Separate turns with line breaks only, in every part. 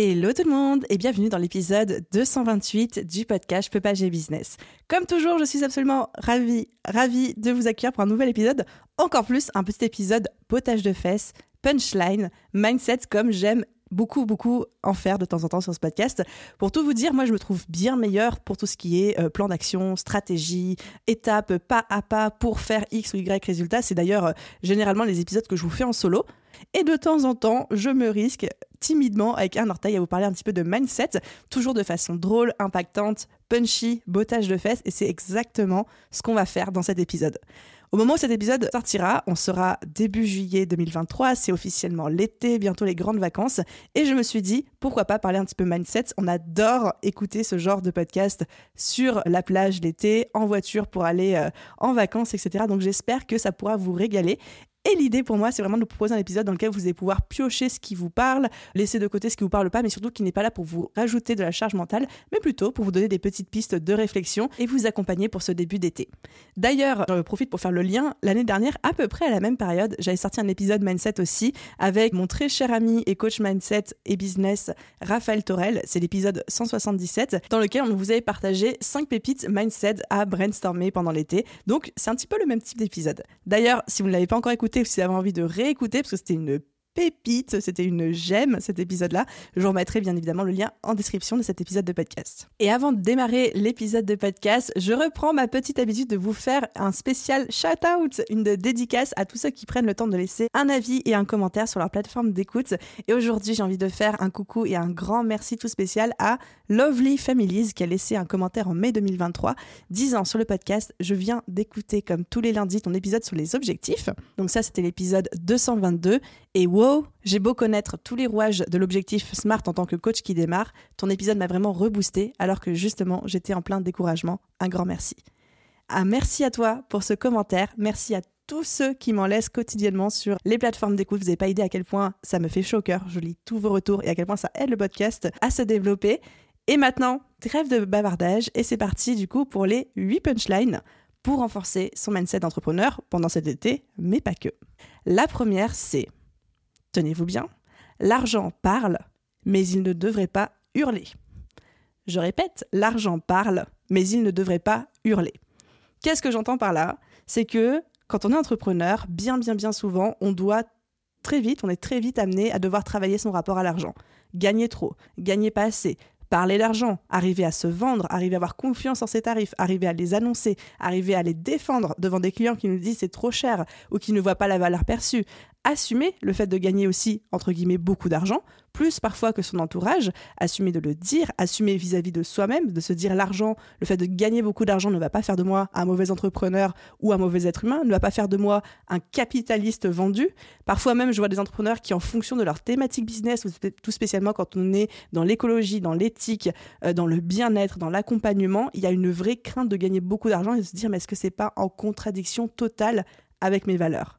Hello tout le monde et bienvenue dans l'épisode 228 du podcast Je business. Comme toujours, je suis absolument ravie, ravie de vous accueillir pour un nouvel épisode, encore plus un petit épisode potage de fesses, punchline, mindset comme j'aime beaucoup, beaucoup en faire de temps en temps sur ce podcast. Pour tout vous dire, moi, je me trouve bien meilleure pour tout ce qui est euh, plan d'action, stratégie, étape, pas à pas pour faire X ou Y résultat. C'est d'ailleurs euh, généralement les épisodes que je vous fais en solo. Et de temps en temps, je me risque timidement avec un orteil à vous parler un petit peu de mindset, toujours de façon drôle, impactante, punchy, bottage de fesses. Et c'est exactement ce qu'on va faire dans cet épisode. Au moment où cet épisode sortira, on sera début juillet 2023, c'est officiellement l'été, bientôt les grandes vacances, et je me suis dit, pourquoi pas parler un petit peu mindset On adore écouter ce genre de podcast sur la plage l'été, en voiture pour aller euh, en vacances, etc. Donc j'espère que ça pourra vous régaler. Et l'idée pour moi, c'est vraiment de vous proposer un épisode dans lequel vous allez pouvoir piocher ce qui vous parle, laisser de côté ce qui vous parle pas, mais surtout qui n'est pas là pour vous rajouter de la charge mentale, mais plutôt pour vous donner des petites pistes de réflexion et vous accompagner pour ce début d'été. D'ailleurs, j'en profite pour faire le lien. L'année dernière, à peu près à la même période, j'avais sorti un épisode mindset aussi avec mon très cher ami et coach mindset et business, Raphaël Torel. C'est l'épisode 177 dans lequel on vous avait partagé 5 pépites mindset à brainstormer pendant l'été. Donc, c'est un petit peu le même type d'épisode. D'ailleurs, si vous ne l'avez pas encore écouté, si vous avez envie de réécouter, parce que c'était une pépite, c'était une gemme cet épisode-là. Je vous remettrai bien évidemment le lien en description de cet épisode de podcast. Et avant de démarrer l'épisode de podcast, je reprends ma petite habitude de vous faire un spécial shout-out, une dédicace à tous ceux qui prennent le temps de laisser un avis et un commentaire sur leur plateforme d'écoute. Et aujourd'hui, j'ai envie de faire un coucou et un grand merci tout spécial à Lovely Families qui a laissé un commentaire en mai 2023 disant sur le podcast Je viens d'écouter comme tous les lundis ton épisode sur les objectifs. Donc ça, c'était l'épisode 222. Et wow, j'ai beau connaître tous les rouages de l'objectif SMART en tant que coach qui démarre, ton épisode m'a vraiment reboosté alors que justement j'étais en plein découragement. Un grand merci. Ah, merci à toi pour ce commentaire. Merci à tous ceux qui m'en laissent quotidiennement sur les plateformes d'écoute. Vous n'avez pas idée à quel point ça me fait chaud au cœur. Je lis tous vos retours et à quel point ça aide le podcast à se développer. Et maintenant, trêve de bavardage et c'est parti du coup pour les 8 punchlines pour renforcer son mindset d'entrepreneur pendant cet été, mais pas que. La première, c'est tenez-vous bien, l'argent parle, mais il ne devrait pas hurler. Je répète, l'argent parle, mais il ne devrait pas hurler. Qu'est-ce que j'entends par là? C'est que quand on est entrepreneur, bien bien bien souvent, on doit très vite, on est très vite amené à devoir travailler son rapport à l'argent. Gagner trop, gagner pas assez, parler d'argent, arriver à se vendre, arriver à avoir confiance en ses tarifs, arriver à les annoncer, arriver à les défendre devant des clients qui nous disent c'est trop cher ou qui ne voient pas la valeur perçue, assumer le fait de gagner aussi, entre guillemets, beaucoup d'argent, plus parfois que son entourage, assumer de le dire, assumer vis-à-vis de soi-même, de se dire l'argent, le fait de gagner beaucoup d'argent ne va pas faire de moi un mauvais entrepreneur ou un mauvais être humain, ne va pas faire de moi un capitaliste vendu. Parfois même, je vois des entrepreneurs qui, en fonction de leur thématique business, tout spécialement quand on est dans l'écologie, dans l'éthique, euh, dans le bien-être, dans l'accompagnement, il y a une vraie crainte de gagner beaucoup d'argent et de se dire mais est-ce que c'est pas en contradiction totale avec mes valeurs?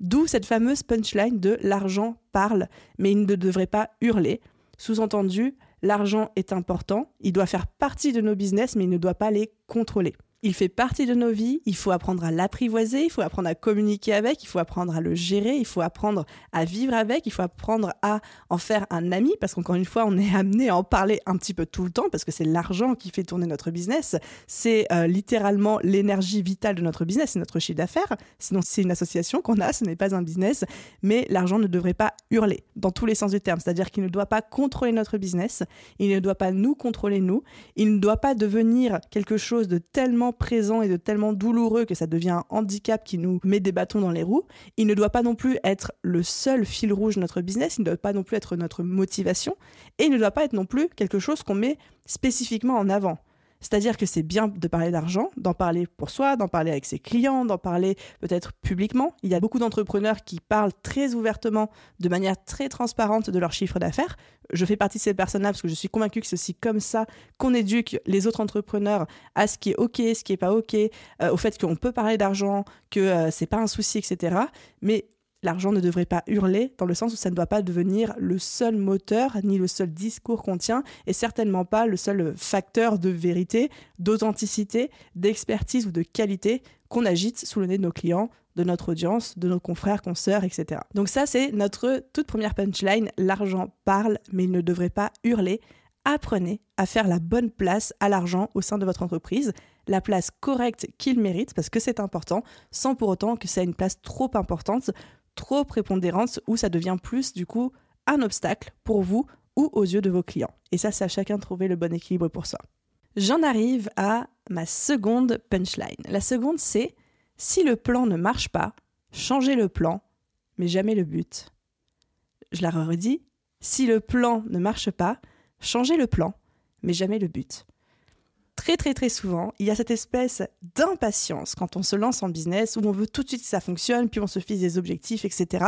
D'où cette fameuse punchline de l'argent parle, mais il ne devrait pas hurler. Sous-entendu, l'argent est important, il doit faire partie de nos business, mais il ne doit pas les contrôler. Il fait partie de nos vies, il faut apprendre à l'apprivoiser, il faut apprendre à communiquer avec, il faut apprendre à le gérer, il faut apprendre à vivre avec, il faut apprendre à en faire un ami, parce qu'encore une fois, on est amené à en parler un petit peu tout le temps, parce que c'est l'argent qui fait tourner notre business, c'est euh, littéralement l'énergie vitale de notre business, c'est notre chiffre d'affaires, sinon c'est une association qu'on a, ce n'est pas un business, mais l'argent ne devrait pas hurler, dans tous les sens du terme, c'est-à-dire qu'il ne doit pas contrôler notre business, il ne doit pas nous contrôler nous, il ne doit pas devenir quelque chose de tellement présent et de tellement douloureux que ça devient un handicap qui nous met des bâtons dans les roues. Il ne doit pas non plus être le seul fil rouge de notre business, il ne doit pas non plus être notre motivation, et il ne doit pas être non plus quelque chose qu'on met spécifiquement en avant. C'est-à-dire que c'est bien de parler d'argent, d'en parler pour soi, d'en parler avec ses clients, d'en parler peut-être publiquement. Il y a beaucoup d'entrepreneurs qui parlent très ouvertement, de manière très transparente de leur chiffre d'affaires. Je fais partie de ces personnes-là parce que je suis convaincue que c'est aussi comme ça qu'on éduque les autres entrepreneurs à ce qui est OK, ce qui n'est pas OK, euh, au fait qu'on peut parler d'argent, que euh, c'est pas un souci, etc. Mais l'argent ne devrait pas hurler, dans le sens où ça ne doit pas devenir le seul moteur, ni le seul discours qu'on tient, et certainement pas le seul facteur de vérité, d'authenticité, d'expertise ou de qualité qu'on agite sous le nez de nos clients, de notre audience, de nos confrères, consoeurs, etc. Donc ça, c'est notre toute première punchline, l'argent parle, mais il ne devrait pas hurler. Apprenez à faire la bonne place à l'argent au sein de votre entreprise, la place correcte qu'il mérite, parce que c'est important, sans pour autant que ça ait une place trop importante trop prépondérante où ça devient plus du coup un obstacle pour vous ou aux yeux de vos clients. Et ça, c'est à chacun de trouver le bon équilibre pour ça. J'en arrive à ma seconde punchline. La seconde, c'est si le plan ne marche pas, changez le plan, mais jamais le but. Je la redis, si le plan ne marche pas, changez le plan, mais jamais le but très très très souvent, il y a cette espèce d'impatience quand on se lance en business où on veut tout de suite que ça fonctionne, puis on se fixe des objectifs, etc.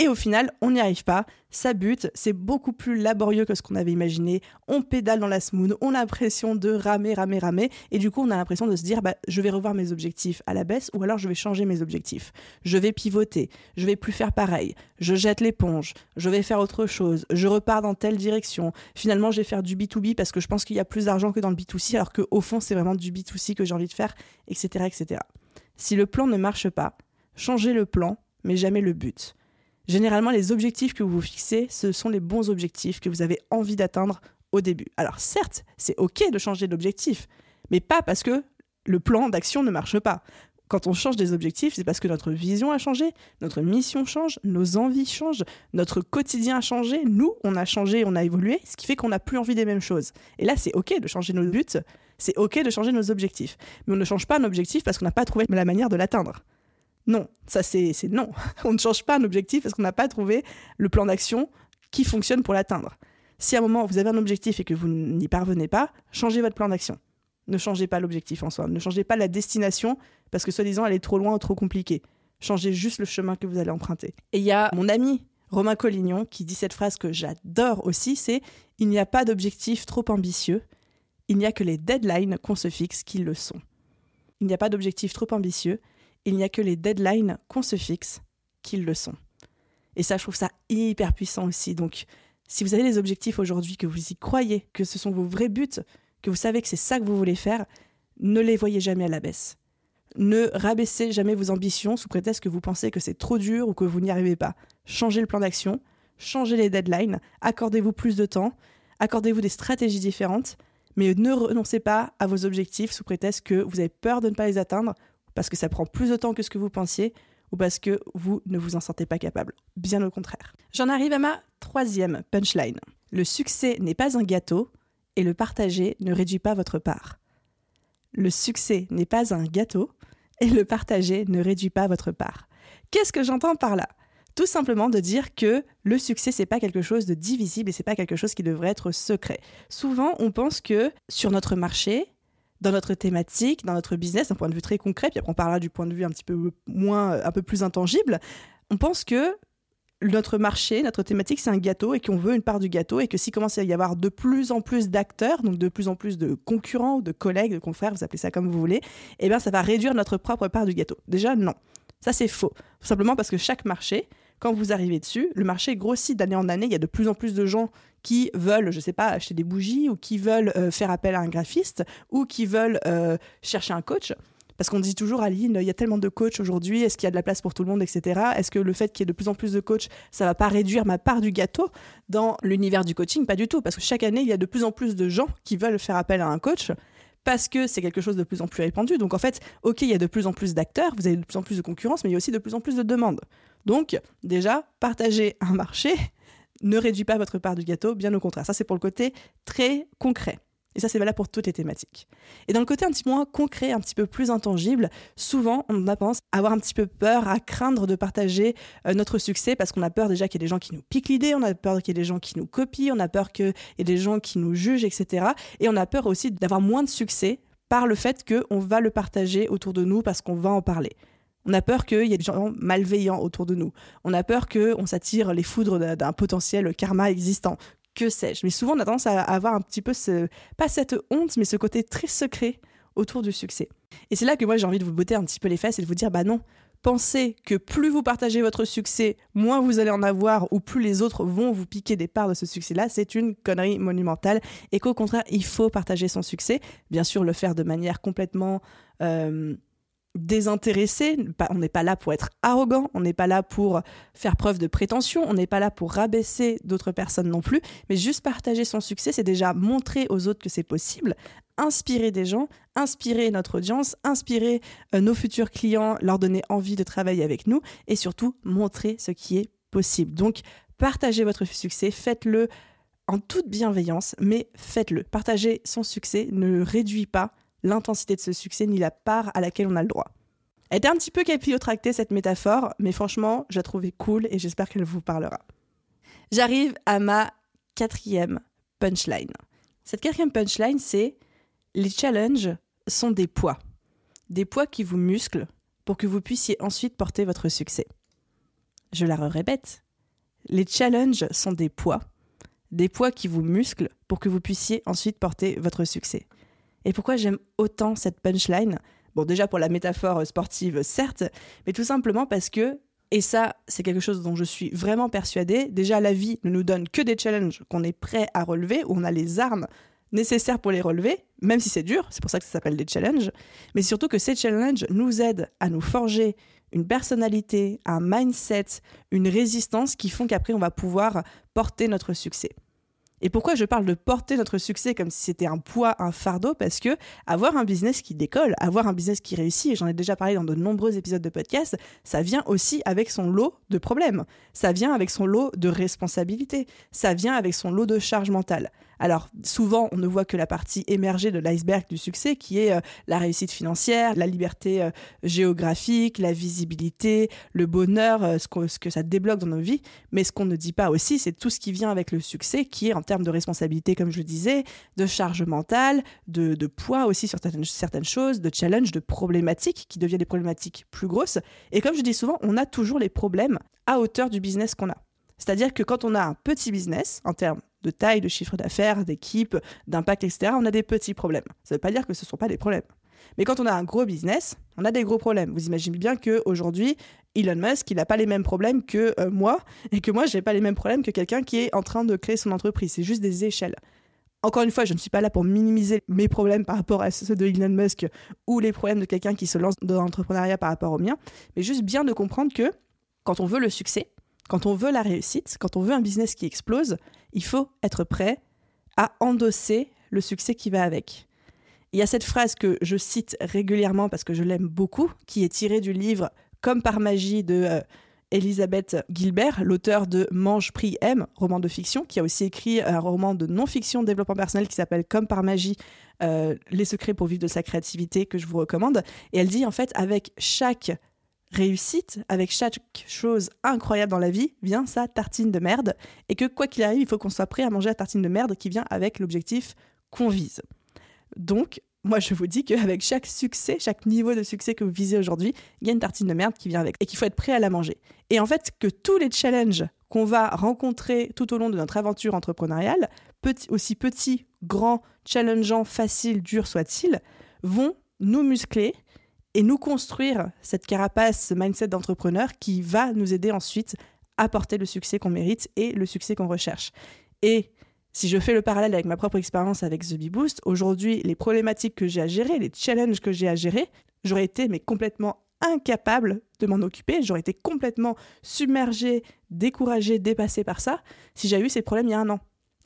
Et au final, on n'y arrive pas, ça bute, c'est beaucoup plus laborieux que ce qu'on avait imaginé, on pédale dans la smooth, on a l'impression de ramer, ramer, ramer, et du coup on a l'impression de se dire, bah, je vais revoir mes objectifs à la baisse, ou alors je vais changer mes objectifs, je vais pivoter, je vais plus faire pareil, je jette l'éponge, je vais faire autre chose, je repars dans telle direction, finalement je vais faire du B2B parce que je pense qu'il y a plus d'argent que dans le B2C, alors qu'au fond c'est vraiment du B2C que j'ai envie de faire, etc., etc. Si le plan ne marche pas, changez le plan, mais jamais le but. Généralement, les objectifs que vous vous fixez, ce sont les bons objectifs que vous avez envie d'atteindre au début. Alors certes, c'est OK de changer d'objectif, mais pas parce que le plan d'action ne marche pas. Quand on change des objectifs, c'est parce que notre vision a changé, notre mission change, nos envies changent, notre quotidien a changé, nous, on a changé, on a évolué, ce qui fait qu'on n'a plus envie des mêmes choses. Et là, c'est OK de changer nos buts, c'est OK de changer nos objectifs. Mais on ne change pas un objectif parce qu'on n'a pas trouvé la manière de l'atteindre. Non, ça c'est non. On ne change pas un objectif parce qu'on n'a pas trouvé le plan d'action qui fonctionne pour l'atteindre. Si à un moment vous avez un objectif et que vous n'y parvenez pas, changez votre plan d'action. Ne changez pas l'objectif en soi, ne changez pas la destination parce que soi-disant elle est trop loin ou trop compliquée. Changez juste le chemin que vous allez emprunter. Et il y a mon ami Romain Collignon qui dit cette phrase que j'adore aussi, c'est il n'y a pas d'objectif trop ambitieux, il n'y a que les deadlines qu'on se fixe qui le sont. Il n'y a pas d'objectif trop ambitieux, il n'y a que les deadlines qu'on se fixe qu'ils le sont. Et ça, je trouve ça hyper puissant aussi. Donc, si vous avez des objectifs aujourd'hui, que vous y croyez, que ce sont vos vrais buts, que vous savez que c'est ça que vous voulez faire, ne les voyez jamais à la baisse. Ne rabaissez jamais vos ambitions sous prétexte que vous pensez que c'est trop dur ou que vous n'y arrivez pas. Changez le plan d'action, changez les deadlines, accordez-vous plus de temps, accordez-vous des stratégies différentes, mais ne renoncez pas à vos objectifs sous prétexte que vous avez peur de ne pas les atteindre parce que ça prend plus de temps que ce que vous pensiez ou parce que vous ne vous en sentez pas capable. Bien au contraire. J'en arrive à ma troisième punchline. Le succès n'est pas un gâteau et le partager ne réduit pas votre part. Le succès n'est pas un gâteau et le partager ne réduit pas votre part. Qu'est-ce que j'entends par là? Tout simplement de dire que le succès c'est pas quelque chose de divisible et c'est pas quelque chose qui devrait être secret. Souvent, on pense que sur notre marché, dans notre thématique, dans notre business, d'un point de vue très concret, puis après on parlera du point de vue un petit peu moins, euh, un peu plus intangible, on pense que notre marché, notre thématique, c'est un gâteau et qu'on veut une part du gâteau et que s'il commence à y avoir de plus en plus d'acteurs, donc de plus en plus de concurrents de collègues, de confrères, vous appelez ça comme vous voulez, eh bien ça va réduire notre propre part du gâteau. Déjà, non. Ça, c'est faux. Tout simplement parce que chaque marché, quand vous arrivez dessus, le marché grossit d'année en année. Il y a de plus en plus de gens qui veulent, je ne sais pas, acheter des bougies ou qui veulent euh, faire appel à un graphiste ou qui veulent euh, chercher un coach. Parce qu'on dit toujours, Aline, il y a tellement de coachs aujourd'hui, est-ce qu'il y a de la place pour tout le monde, etc. Est-ce que le fait qu'il y ait de plus en plus de coachs, ça va pas réduire ma part du gâteau dans l'univers du coaching? Pas du tout, parce que chaque année, il y a de plus en plus de gens qui veulent faire appel à un coach parce que c'est quelque chose de plus en plus répandu. Donc en fait, ok, il y a de plus en plus d'acteurs, vous avez de plus en plus de concurrence, mais il y a aussi de plus en plus de demandes. Donc déjà, partager un marché, ne réduit pas votre part du gâteau, bien au contraire. Ça, c'est pour le côté très concret. Et ça, c'est valable pour toutes les thématiques. Et dans le côté un petit moins concret, un petit peu plus intangible, souvent, on a tendance à avoir un petit peu peur, à craindre de partager euh, notre succès parce qu'on a peur déjà qu'il y ait des gens qui nous piquent l'idée, on a peur qu'il y ait des gens qui nous copient, on a peur qu'il y ait des gens qui nous jugent, etc. Et on a peur aussi d'avoir moins de succès par le fait qu'on va le partager autour de nous parce qu'on va en parler. On a peur qu'il y ait des gens malveillants autour de nous. On a peur qu'on s'attire les foudres d'un potentiel karma existant, que sais-je? Mais souvent, on a tendance à avoir un petit peu, ce, pas cette honte, mais ce côté très secret autour du succès. Et c'est là que moi, j'ai envie de vous botter un petit peu les fesses et de vous dire, bah non, pensez que plus vous partagez votre succès, moins vous allez en avoir, ou plus les autres vont vous piquer des parts de ce succès-là, c'est une connerie monumentale. Et qu'au contraire, il faut partager son succès. Bien sûr, le faire de manière complètement... Euh, désintéressé. On n'est pas là pour être arrogant, on n'est pas là pour faire preuve de prétention, on n'est pas là pour rabaisser d'autres personnes non plus, mais juste partager son succès, c'est déjà montrer aux autres que c'est possible, inspirer des gens, inspirer notre audience, inspirer euh, nos futurs clients, leur donner envie de travailler avec nous et surtout montrer ce qui est possible. Donc, partagez votre succès, faites-le en toute bienveillance, mais faites-le. Partager son succès ne réduit pas l'intensité de ce succès ni la part à laquelle on a le droit. Elle était un petit peu capillotractée cette métaphore, mais franchement, je la trouvais cool et j'espère qu'elle vous parlera. J'arrive à ma quatrième punchline. Cette quatrième punchline, c'est les challenges sont des poids. Des poids qui vous musclent pour que vous puissiez ensuite porter votre succès. Je la répète. Les challenges sont des poids. Des poids qui vous musclent pour que vous puissiez ensuite porter votre succès. Et pourquoi j'aime autant cette punchline? Bon, déjà pour la métaphore sportive, certes, mais tout simplement parce que, et ça, c'est quelque chose dont je suis vraiment persuadée, déjà la vie ne nous donne que des challenges qu'on est prêt à relever, où on a les armes nécessaires pour les relever, même si c'est dur, c'est pour ça que ça s'appelle des challenges, mais surtout que ces challenges nous aident à nous forger une personnalité, un mindset, une résistance qui font qu'après on va pouvoir porter notre succès. Et pourquoi je parle de porter notre succès comme si c'était un poids, un fardeau? Parce que avoir un business qui décolle, avoir un business qui réussit, et j'en ai déjà parlé dans de nombreux épisodes de podcast, ça vient aussi avec son lot de problèmes. Ça vient avec son lot de responsabilités. Ça vient avec son lot de charge mentale. Alors souvent, on ne voit que la partie émergée de l'iceberg du succès, qui est euh, la réussite financière, la liberté euh, géographique, la visibilité, le bonheur, euh, ce, que, ça débloque dans nos vies. Mais ce qu'on ne dit pas aussi, c'est tout ce qui vient avec le succès, qui est en termes de responsabilité, comme je le disais, de charge mentale, de, de poids aussi sur certaines, certaines choses, de challenge, de problématiques qui deviennent des problématiques plus grosses. Et comme je dis souvent, on a toujours les problèmes à hauteur du business qu'on a. C'est-à-dire que quand on a un petit business, en termes de taille, de chiffre d'affaires, d'équipe, d'impact, etc., on a des petits problèmes. Ça ne veut pas dire que ce ne sont pas des problèmes. Mais quand on a un gros business, on a des gros problèmes. Vous imaginez bien qu'aujourd'hui, Elon Musk, il n'a pas les mêmes problèmes que euh, moi, et que moi, je n'ai pas les mêmes problèmes que quelqu'un qui est en train de créer son entreprise. C'est juste des échelles. Encore une fois, je ne suis pas là pour minimiser mes problèmes par rapport à ceux de Elon Musk ou les problèmes de quelqu'un qui se lance dans l'entrepreneuriat par rapport aux miens, mais juste bien de comprendre que quand on veut le succès, quand on veut la réussite, quand on veut un business qui explose, il faut être prêt à endosser le succès qui va avec. Il y a cette phrase que je cite régulièrement parce que je l'aime beaucoup, qui est tirée du livre Comme par magie de euh, Elisabeth Gilbert, l'auteur de Mange, Prix, M, roman de fiction, qui a aussi écrit un roman de non-fiction développement personnel qui s'appelle Comme par magie, euh, les secrets pour vivre de sa créativité, que je vous recommande. Et elle dit en fait, avec chaque réussite, avec chaque chose incroyable dans la vie, vient sa tartine de merde, et que quoi qu'il arrive, il faut qu'on soit prêt à manger la tartine de merde qui vient avec l'objectif qu'on vise. Donc, moi je vous dis qu'avec chaque succès, chaque niveau de succès que vous visez aujourd'hui, il y a une tartine de merde qui vient avec, et qu'il faut être prêt à la manger. Et en fait, que tous les challenges qu'on va rencontrer tout au long de notre aventure entrepreneuriale, aussi petits, grands, challengeants, faciles, durs soient-ils, vont nous muscler et nous construire cette carapace, ce mindset d'entrepreneur qui va nous aider ensuite à porter le succès qu'on mérite et le succès qu'on recherche. Et si je fais le parallèle avec ma propre expérience avec The Bee Boost, aujourd'hui, les problématiques que j'ai à gérer, les challenges que j'ai à gérer, j'aurais été mais complètement incapable de m'en occuper, j'aurais été complètement submergée, découragée, dépassée par ça si j'avais eu ces problèmes il y a un an,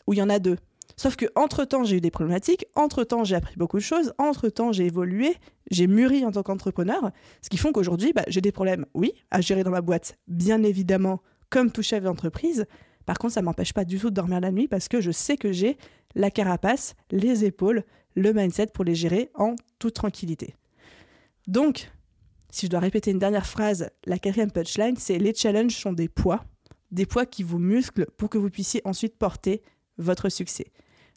ou il y en a deux. Sauf que entre-temps, j'ai eu des problématiques, entre-temps, j'ai appris beaucoup de choses, entre-temps, j'ai évolué, j'ai mûri en tant qu'entrepreneur, ce qui font qu'aujourd'hui, bah, j'ai des problèmes, oui, à gérer dans ma boîte, bien évidemment, comme tout chef d'entreprise, Par contre, ça m'empêche pas du tout de dormir la nuit parce que je sais que j'ai la carapace, les épaules, le mindset pour les gérer en toute tranquillité. Donc, si je dois répéter une dernière phrase, la quatrième punchline, c'est les challenges sont des poids, des poids qui vous musclent pour que vous puissiez ensuite porter votre succès.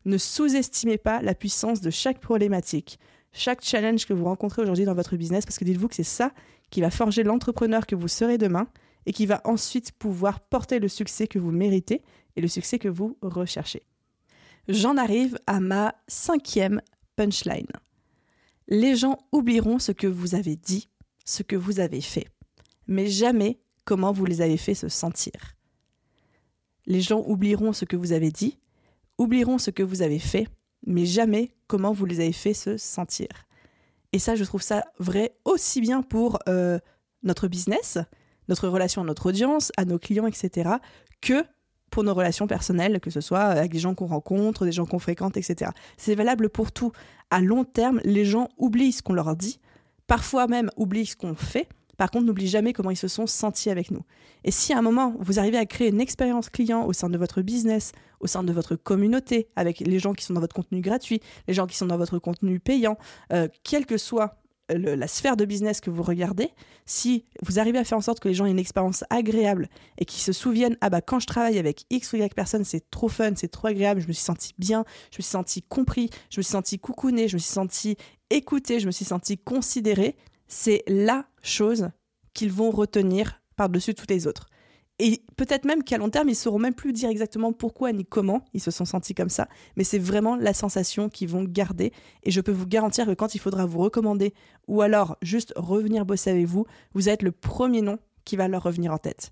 Ne sous-estimez pas la puissance de chaque problématique, chaque challenge que vous rencontrez aujourd'hui dans votre business, parce que dites-vous que c'est ça qui va forger l'entrepreneur que vous serez demain et qui va ensuite pouvoir porter le succès que vous méritez et le succès que vous recherchez. J'en arrive à ma cinquième punchline. Les gens oublieront ce que vous avez dit, ce que vous avez fait, mais jamais comment vous les avez fait se sentir. Les gens oublieront ce que vous avez dit, oublieront ce que vous avez fait, mais jamais comment vous les avez fait se sentir. Et ça, je trouve ça vrai aussi bien pour euh, notre business, notre relation à notre audience, à nos clients, etc., que pour nos relations personnelles, que ce soit avec des gens qu'on rencontre, des gens qu'on fréquente, etc. C'est valable pour tout. À long terme, les gens oublient ce qu'on leur dit, parfois même oublient ce qu'on fait, par contre, n'oubliez jamais comment ils se sont sentis avec nous. Et si à un moment, vous arrivez à créer une expérience client au sein de votre business, au sein de votre communauté, avec les gens qui sont dans votre contenu gratuit, les gens qui sont dans votre contenu payant, euh, quelle que soit la sphère de business que vous regardez, si vous arrivez à faire en sorte que les gens aient une expérience agréable et qu'ils se souviennent ah bah quand je travaille avec X ou Y personne c'est trop fun, c'est trop agréable, je me suis senti bien, je me suis senti compris, je me suis senti coucouné, je me suis senti écouté, je me suis senti considéré, c'est la chose qu'ils vont retenir par-dessus toutes les autres. Et peut-être même qu'à long terme, ils sauront même plus dire exactement pourquoi ni comment ils se sont sentis comme ça, mais c'est vraiment la sensation qu'ils vont garder. Et je peux vous garantir que quand il faudra vous recommander ou alors juste revenir bosser avec vous, vous êtes le premier nom qui va leur revenir en tête.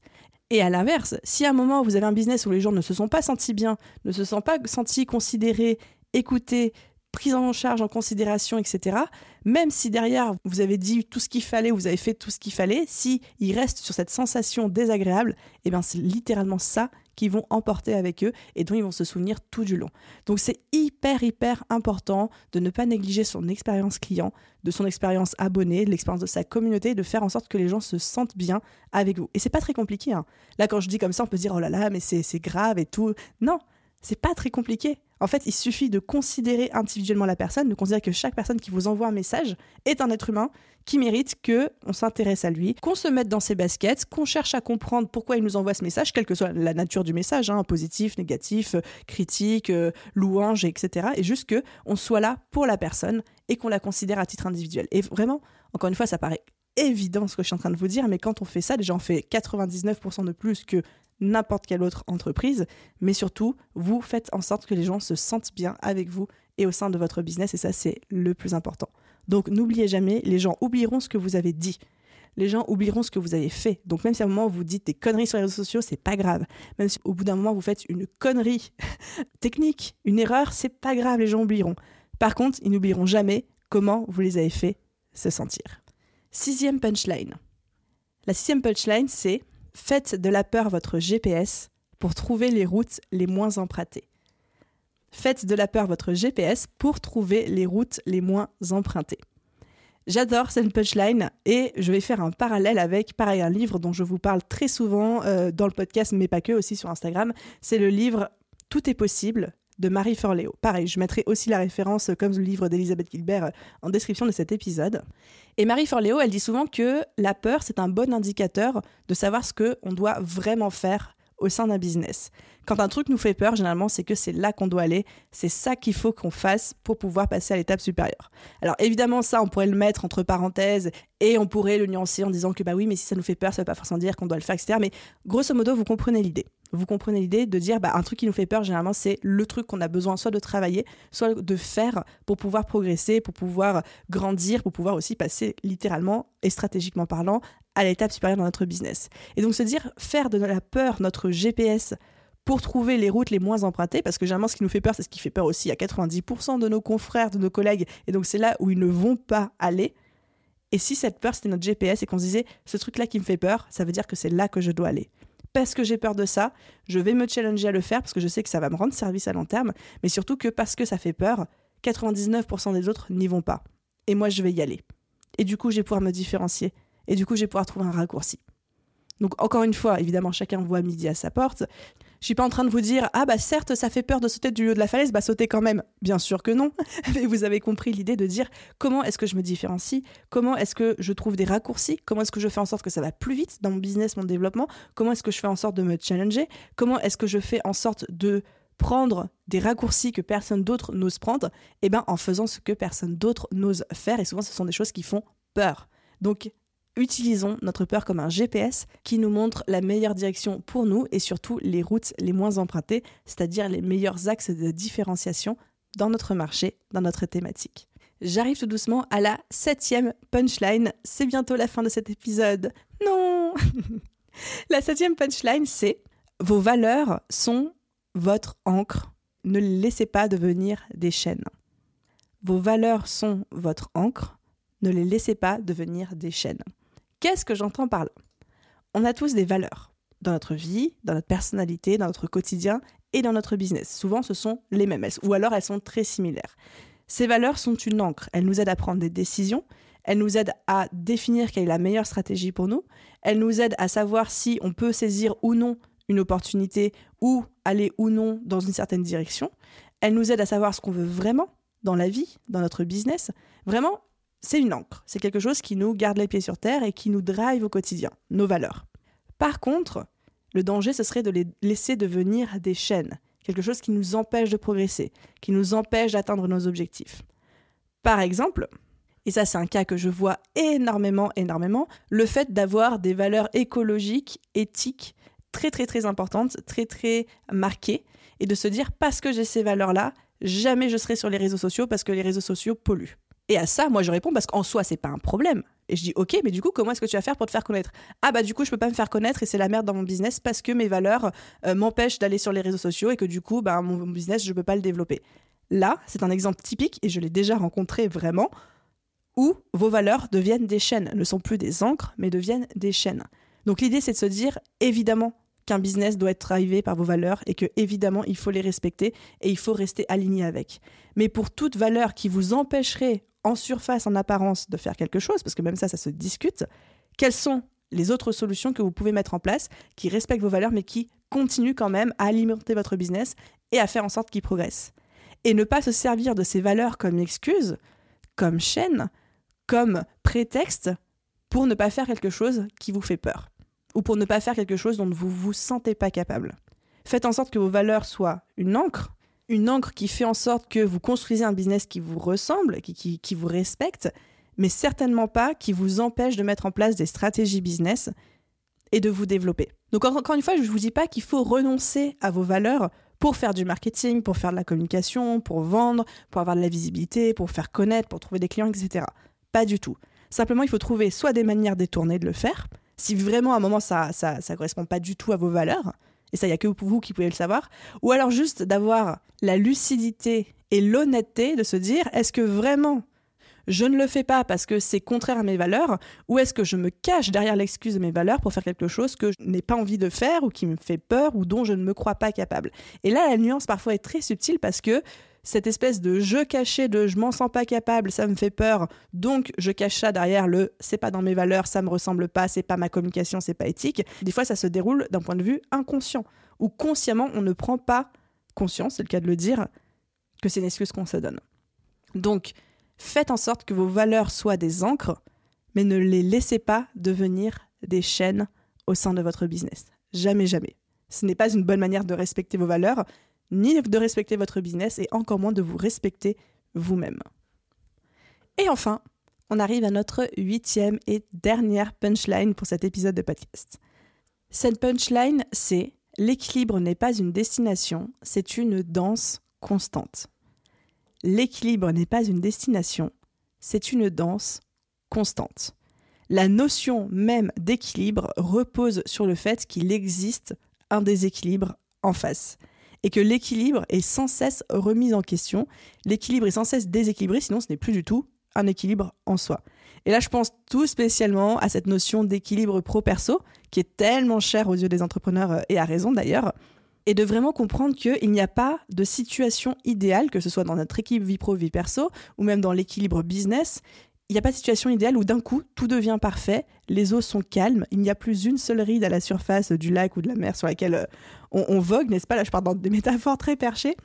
Et à l'inverse, si à un moment vous avez un business où les gens ne se sont pas sentis bien, ne se sont pas sentis considérés, écoutés, prise en charge, en considération, etc. Même si derrière vous avez dit tout ce qu'il fallait, vous avez fait tout ce qu'il fallait, si il reste sur cette sensation désagréable, eh bien c'est littéralement ça qu'ils vont emporter avec eux et dont ils vont se souvenir tout du long. Donc c'est hyper hyper important de ne pas négliger son expérience client, de son expérience abonné, de l'expérience de sa communauté, de faire en sorte que les gens se sentent bien avec vous. Et c'est pas très compliqué. Hein. Là quand je dis comme ça, on peut se dire oh là là mais c'est grave et tout. Non, c'est pas très compliqué. En fait, il suffit de considérer individuellement la personne, de considérer que chaque personne qui vous envoie un message est un être humain qui mérite que on s'intéresse à lui, qu'on se mette dans ses baskets, qu'on cherche à comprendre pourquoi il nous envoie ce message, quelle que soit la nature du message, hein, positif, négatif, critique, euh, louange, etc. Et juste que on soit là pour la personne et qu'on la considère à titre individuel. Et vraiment, encore une fois, ça paraît évident ce que je suis en train de vous dire, mais quand on fait ça, déjà on fait 99% de plus que n'importe quelle autre entreprise, mais surtout, vous faites en sorte que les gens se sentent bien avec vous et au sein de votre business, et ça, c'est le plus important. Donc, n'oubliez jamais, les gens oublieront ce que vous avez dit. Les gens oublieront ce que vous avez fait. Donc, même si à un moment vous dites des conneries sur les réseaux sociaux, c'est pas grave. Même si au bout d'un moment vous faites une connerie technique, une erreur, c'est pas grave, les gens oublieront. Par contre, ils n'oublieront jamais comment vous les avez fait se sentir. Sixième punchline. La sixième punchline, c'est Faites de la peur votre GPS pour trouver les routes les moins empruntées. Faites de la peur votre GPS pour trouver les routes les moins empruntées. J'adore cette punchline et je vais faire un parallèle avec, pareil, un livre dont je vous parle très souvent euh, dans le podcast, mais pas que, aussi sur Instagram. C'est le livre Tout est possible de Marie Forleo. Pareil, je mettrai aussi la référence, comme le livre d'Elisabeth Gilbert, en description de cet épisode. Et Marie Forleo, elle dit souvent que la peur, c'est un bon indicateur de savoir ce qu'on doit vraiment faire au sein d'un business. Quand un truc nous fait peur, généralement, c'est que c'est là qu'on doit aller, c'est ça qu'il faut qu'on fasse pour pouvoir passer à l'étape supérieure. Alors évidemment, ça, on pourrait le mettre entre parenthèses et on pourrait le nuancer en disant que bah oui, mais si ça nous fait peur, ça ne veut pas forcément dire qu'on doit le faire, etc. Mais grosso modo, vous comprenez l'idée vous comprenez l'idée de dire bah, un truc qui nous fait peur, généralement, c'est le truc qu'on a besoin soit de travailler, soit de faire pour pouvoir progresser, pour pouvoir grandir, pour pouvoir aussi passer littéralement et stratégiquement parlant à l'étape supérieure dans notre business. Et donc se dire faire de la peur notre GPS pour trouver les routes les moins empruntées, parce que généralement ce qui nous fait peur, c'est ce qui fait peur aussi à 90% de nos confrères, de nos collègues, et donc c'est là où ils ne vont pas aller. Et si cette peur c'était notre GPS et qu'on se disait ce truc-là qui me fait peur, ça veut dire que c'est là que je dois aller parce que j'ai peur de ça, je vais me challenger à le faire parce que je sais que ça va me rendre service à long terme, mais surtout que parce que ça fait peur, 99% des autres n'y vont pas. Et moi, je vais y aller. Et du coup, je vais pouvoir me différencier. Et du coup, je vais pouvoir trouver un raccourci. Donc, encore une fois, évidemment, chacun voit midi à sa porte. Je suis pas en train de vous dire ah bah certes ça fait peur de sauter du haut de la falaise, bah sautez quand même. Bien sûr que non. Mais vous avez compris l'idée de dire comment est-ce que je me différencie, comment est-ce que je trouve des raccourcis, comment est-ce que je fais en sorte que ça va plus vite dans mon business, mon développement, comment est-ce que je fais en sorte de me challenger, comment est-ce que je fais en sorte de prendre des raccourcis que personne d'autre n'ose prendre, et eh ben en faisant ce que personne d'autre n'ose faire et souvent ce sont des choses qui font peur. Donc utilisons notre peur comme un GPS qui nous montre la meilleure direction pour nous et surtout les routes les moins empruntées, c'est-à-dire les meilleurs axes de différenciation dans notre marché, dans notre thématique. J'arrive tout doucement à la septième punchline. C'est bientôt la fin de cet épisode. Non La septième punchline, c'est vos valeurs sont votre encre. Ne les laissez pas devenir des chaînes. Vos valeurs sont votre encre. Ne les laissez pas devenir des chaînes. Qu'est-ce que j'entends par là? On a tous des valeurs dans notre vie, dans notre personnalité, dans notre quotidien et dans notre business. Souvent, ce sont les mêmes, ou alors elles sont très similaires. Ces valeurs sont une encre. Elles nous aident à prendre des décisions. Elles nous aident à définir quelle est la meilleure stratégie pour nous. Elles nous aident à savoir si on peut saisir ou non une opportunité ou aller ou non dans une certaine direction. Elles nous aident à savoir ce qu'on veut vraiment dans la vie, dans notre business. Vraiment, c'est une encre. C'est quelque chose qui nous garde les pieds sur terre et qui nous drive au quotidien, nos valeurs. Par contre, le danger, ce serait de les laisser devenir des chaînes, quelque chose qui nous empêche de progresser, qui nous empêche d'atteindre nos objectifs. Par exemple, et ça c'est un cas que je vois énormément, énormément, le fait d'avoir des valeurs écologiques, éthiques, très très très importantes, très très marquées, et de se dire parce que j'ai ces valeurs-là, jamais je serai sur les réseaux sociaux parce que les réseaux sociaux polluent. Et à ça, moi, je réponds parce qu'en soi, c'est pas un problème. Et je dis, ok, mais du coup, comment est-ce que tu vas faire pour te faire connaître? Ah bah du coup, je peux pas me faire connaître et c'est la merde dans mon business parce que mes valeurs euh, m'empêchent d'aller sur les réseaux sociaux et que du coup, bah, mon business, je peux pas le développer. Là, c'est un exemple typique et je l'ai déjà rencontré vraiment où vos valeurs deviennent des chaînes, ne sont plus des encres, mais deviennent des chaînes. Donc l'idée, c'est de se dire, évidemment, qu'un business doit être drivé par vos valeurs et que évidemment il faut les respecter et il faut rester aligné avec. Mais pour toute valeur qui vous empêcherait en surface, en apparence, de faire quelque chose, parce que même ça, ça se discute, quelles sont les autres solutions que vous pouvez mettre en place qui respectent vos valeurs, mais qui continuent quand même à alimenter votre business et à faire en sorte qu'il progresse? Et ne pas se servir de ces valeurs comme excuse, comme chaîne, comme prétexte pour ne pas faire quelque chose qui vous fait peur, ou pour ne pas faire quelque chose dont vous ne vous sentez pas capable. Faites en sorte que vos valeurs soient une encre une encre qui fait en sorte que vous construisez un business qui vous ressemble, qui, vous respecte, mais certainement pas qui vous empêche de mettre en place des stratégies business et de vous développer. Donc encore une fois, je ne vous dis pas qu'il faut renoncer à vos valeurs pour faire du marketing, pour faire de la communication, pour vendre, pour avoir de la visibilité, pour faire connaître, pour trouver des clients, etc. Pas du tout. Simplement, il faut trouver soit des manières détournées de le faire, si vraiment à un moment ça ne correspond pas du tout à vos valeurs, et ça, il n'y a que vous qui pouvez le savoir, ou alors juste d'avoir la lucidité et l'honnêteté de se dire, est-ce que vraiment je ne le fais pas parce que c'est contraire à mes valeurs, ou est-ce que je me cache derrière l'excuse de mes valeurs pour faire quelque chose que je n'ai pas envie de faire, ou qui me fait peur, ou dont je ne me crois pas capable? Et là, la nuance parfois est très subtile parce que cette espèce de jeu caché de je m'en sens pas capable, ça me fait peur, donc je cache ça derrière le c'est pas dans mes valeurs, ça me ressemble pas, c'est pas ma communication, c'est pas éthique. Des fois, ça se déroule d'un point de vue inconscient, ou consciemment, on ne prend pas conscience, c'est le cas de le dire, que c'est une excuse qu'on se donne. Donc, faites en sorte que vos valeurs soient des encres, mais ne les laissez pas devenir des chaînes au sein de votre business. Jamais, jamais. Ce n'est pas une bonne manière de respecter vos valeurs, ni de respecter votre business et encore moins de vous respecter vous-même. Et enfin, on arrive à notre huitième et dernière punchline pour cet épisode de podcast. Cette punchline, c'est l'équilibre n'est pas une destination, c'est une danse constante. L'équilibre n'est pas une destination, c'est une danse constante. La notion même d'équilibre repose sur le fait qu'il existe un déséquilibre en face et que l'équilibre est sans cesse remis en question, l'équilibre est sans cesse déséquilibré, sinon ce n'est plus du tout un équilibre en soi. Et là, je pense tout spécialement à cette notion d'équilibre pro-perso, qui est tellement chère aux yeux des entrepreneurs, euh, et à raison d'ailleurs, et de vraiment comprendre qu'il n'y a pas de situation idéale, que ce soit dans notre équipe vie pro, vie perso, ou même dans l'équilibre business, Il n'y a pas de situation idéale où d'un coup tout devient parfait, les eaux sont calmes, il n'y a plus une seule ride à la surface du lac ou de la mer sur laquelle euh, on, vogue, n'est-ce pas? Là je parle dans des métaphores très perchées.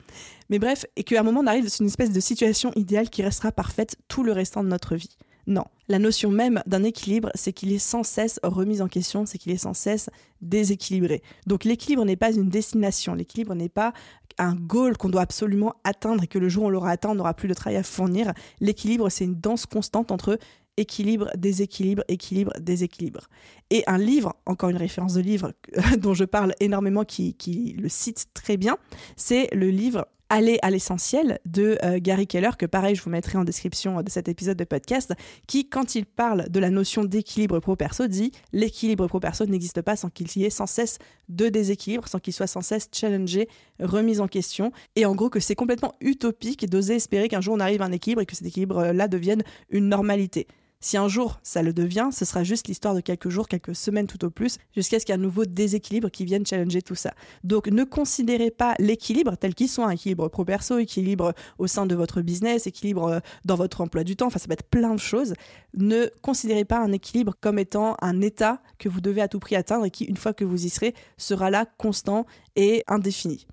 Mais bref, et qu'à un moment on arrive dans une espèce de situation idéale qui restera parfaite tout le restant de notre vie. Non. La notion même d'un équilibre, c'est qu'il est sans cesse remis en question, c'est qu'il est sans cesse déséquilibré. Donc l'équilibre n'est pas une destination, l'équilibre n'est pas un goal qu'on doit absolument atteindre et que le jour où on l'aura atteint, on n'aura plus de travail à fournir. L'équilibre, c'est une danse constante entre équilibre, déséquilibre, équilibre, déséquilibre. Et un livre, encore une référence de livre dont je parle énormément, qui, qui le cite très bien, c'est le livre Aller à l'essentiel de euh, Gary Keller, que pareil, je vous mettrai en description de cet épisode de podcast, qui, quand il parle de la notion d'équilibre pro-perso, dit l'équilibre pro-perso n'existe pas sans qu'il y ait sans cesse de déséquilibre, sans qu'il soit sans cesse challengé, remis en question. Et en gros, que c'est complètement utopique d'oser espérer qu'un jour on arrive à un équilibre et que cet équilibre-là devienne une normalité. Si un jour ça le devient, ce sera juste l'histoire de quelques jours, quelques semaines tout au plus, jusqu'à ce qu'il y ait un nouveau déséquilibre qui vienne challenger tout ça. Donc ne considérez pas l'équilibre tel qu'il soit, un équilibre pro-perso, équilibre au sein de votre business, équilibre euh, dans votre emploi du temps, enfin ça peut être plein de choses. Ne considérez pas un équilibre comme étant un état que vous devez à tout prix atteindre et qui, une fois que vous y serez, sera là constant et indéfini.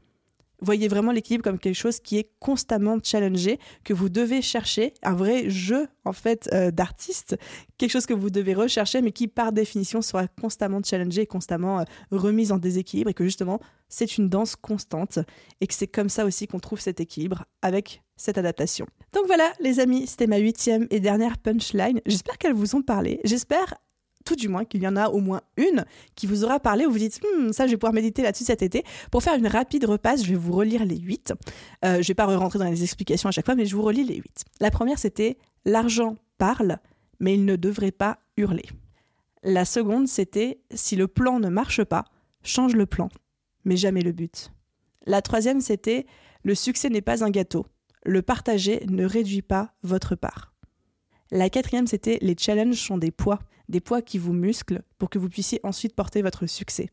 Voyez vraiment l'équilibre comme quelque chose qui est constamment challengé, que vous devez chercher, un vrai jeu en fait euh, d'artiste, quelque chose que vous devez rechercher, mais qui par définition sera constamment challengé, constamment euh, remis en déséquilibre, et que justement c'est une danse constante, et que c'est comme ça aussi qu'on trouve cet équilibre avec cette adaptation. Donc voilà les amis, c'était ma huitième et dernière punchline. J'espère qu'elles vous ont parlé. J'espère tout du moins qu'il y en a au moins une qui vous aura parlé, où vous dites hmm, ça je vais pouvoir méditer là-dessus cet été. Pour faire une rapide repasse, je vais vous relire les huit. Euh, je vais pas rentrer dans les explications à chaque fois, mais je vous relis les huit. La première c'était l'argent parle, mais il ne devrait pas hurler. La seconde c'était si le plan ne marche pas, change le plan, mais jamais le but. La troisième c'était le succès n'est pas un gâteau, le partager ne réduit pas votre part. La quatrième, c'était les challenges sont des poids, des poids qui vous musclent pour que vous puissiez ensuite porter votre succès.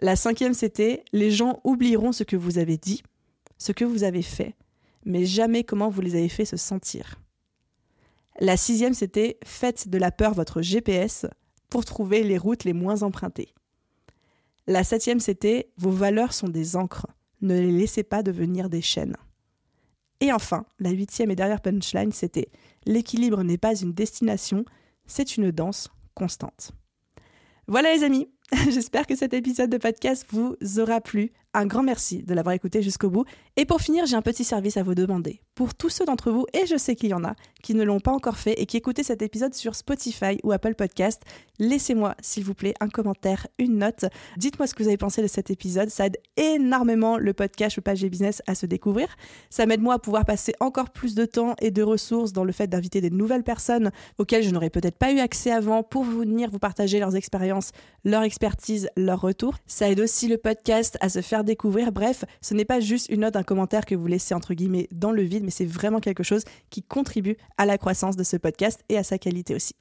La cinquième, c'était les gens oublieront ce que vous avez dit, ce que vous avez fait, mais jamais comment vous les avez fait se sentir. La sixième, c'était faites de la peur votre GPS pour trouver les routes les moins empruntées. La septième, c'était vos valeurs sont des encres, ne les laissez pas devenir des chaînes. Et enfin, la huitième et dernière punchline, c'était L'équilibre n'est pas une destination, c'est une danse constante. Voilà les amis, j'espère que cet épisode de podcast vous aura plu. Un grand merci de l'avoir écouté jusqu'au bout. Et pour finir, j'ai un petit service à vous demander. Pour tous ceux d'entre vous, et je sais qu'il y en a, qui ne l'ont pas encore fait et qui écoutaient cet épisode sur Spotify ou Apple Podcast, laissez-moi, s'il vous plaît, un commentaire, une note. Dites-moi ce que vous avez pensé de cet épisode. Ça aide énormément le podcast, page business à se découvrir. Ça m'aide moi à pouvoir passer encore plus de temps et de ressources dans le fait d'inviter des nouvelles personnes auxquelles je n'aurais peut-être pas eu accès avant pour venir vous partager leurs expériences, leur expertise, leur retour. Ça aide aussi le podcast à se faire découvrir. Bref, ce n'est pas juste une note, un commentaire que vous laissez entre guillemets dans le vide, mais c'est vraiment quelque chose qui contribue à la croissance de ce podcast et à sa qualité aussi.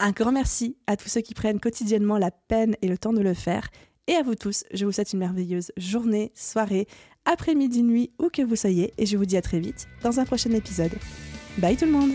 Un grand merci à tous ceux qui prennent quotidiennement la peine et le temps de le faire. Et à vous tous, je vous souhaite une merveilleuse journée, soirée, après-midi, nuit, où que vous soyez, et je vous dis à très vite dans un prochain épisode. Bye tout le monde